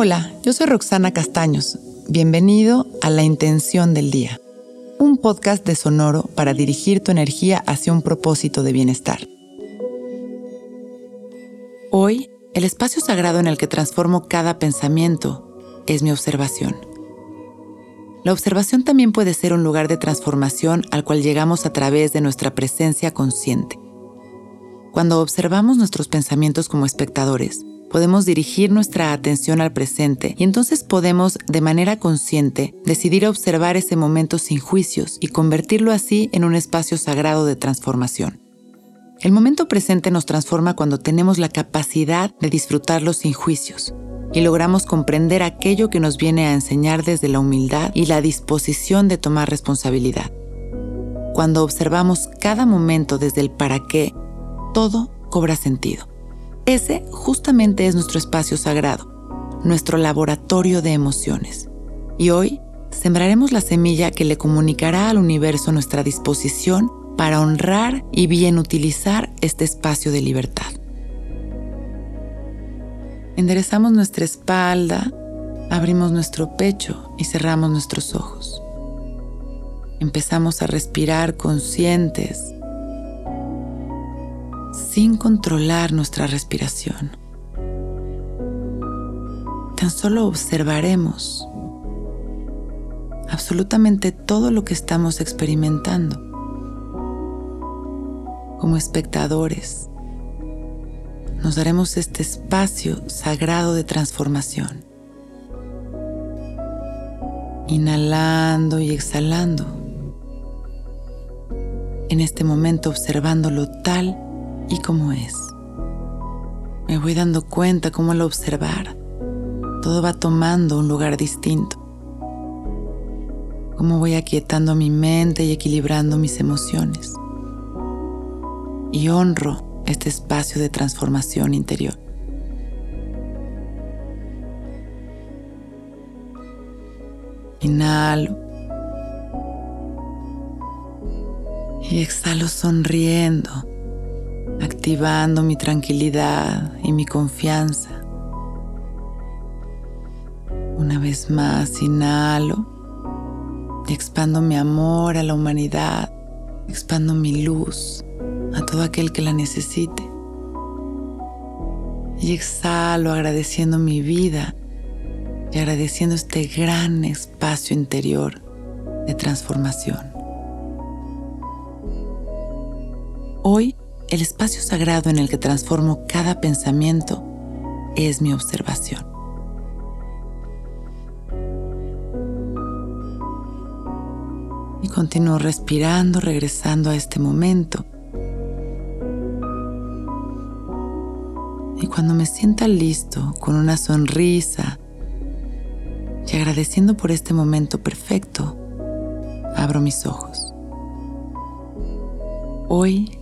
Hola, yo soy Roxana Castaños. Bienvenido a La Intención del Día, un podcast de Sonoro para dirigir tu energía hacia un propósito de bienestar. Hoy, el espacio sagrado en el que transformo cada pensamiento es mi observación. La observación también puede ser un lugar de transformación al cual llegamos a través de nuestra presencia consciente. Cuando observamos nuestros pensamientos como espectadores, podemos dirigir nuestra atención al presente y entonces podemos, de manera consciente, decidir observar ese momento sin juicios y convertirlo así en un espacio sagrado de transformación. El momento presente nos transforma cuando tenemos la capacidad de disfrutarlo sin juicios y logramos comprender aquello que nos viene a enseñar desde la humildad y la disposición de tomar responsabilidad. Cuando observamos cada momento desde el para qué, todo cobra sentido. Ese justamente es nuestro espacio sagrado, nuestro laboratorio de emociones. Y hoy sembraremos la semilla que le comunicará al universo nuestra disposición para honrar y bien utilizar este espacio de libertad. Enderezamos nuestra espalda, abrimos nuestro pecho y cerramos nuestros ojos. Empezamos a respirar conscientes sin controlar nuestra respiración. Tan solo observaremos absolutamente todo lo que estamos experimentando. Como espectadores, nos daremos este espacio sagrado de transformación. Inhalando y exhalando. En este momento observándolo tal y cómo es. Me voy dando cuenta cómo al observar, todo va tomando un lugar distinto. Cómo voy aquietando mi mente y equilibrando mis emociones. Y honro este espacio de transformación interior. Inhalo. Y exhalo sonriendo activando mi tranquilidad y mi confianza. Una vez más, inhalo y expando mi amor a la humanidad, expando mi luz a todo aquel que la necesite. Y exhalo agradeciendo mi vida y agradeciendo este gran espacio interior de transformación. Hoy el espacio sagrado en el que transformo cada pensamiento es mi observación. Y continúo respirando, regresando a este momento. Y cuando me sienta listo, con una sonrisa y agradeciendo por este momento perfecto, abro mis ojos. Hoy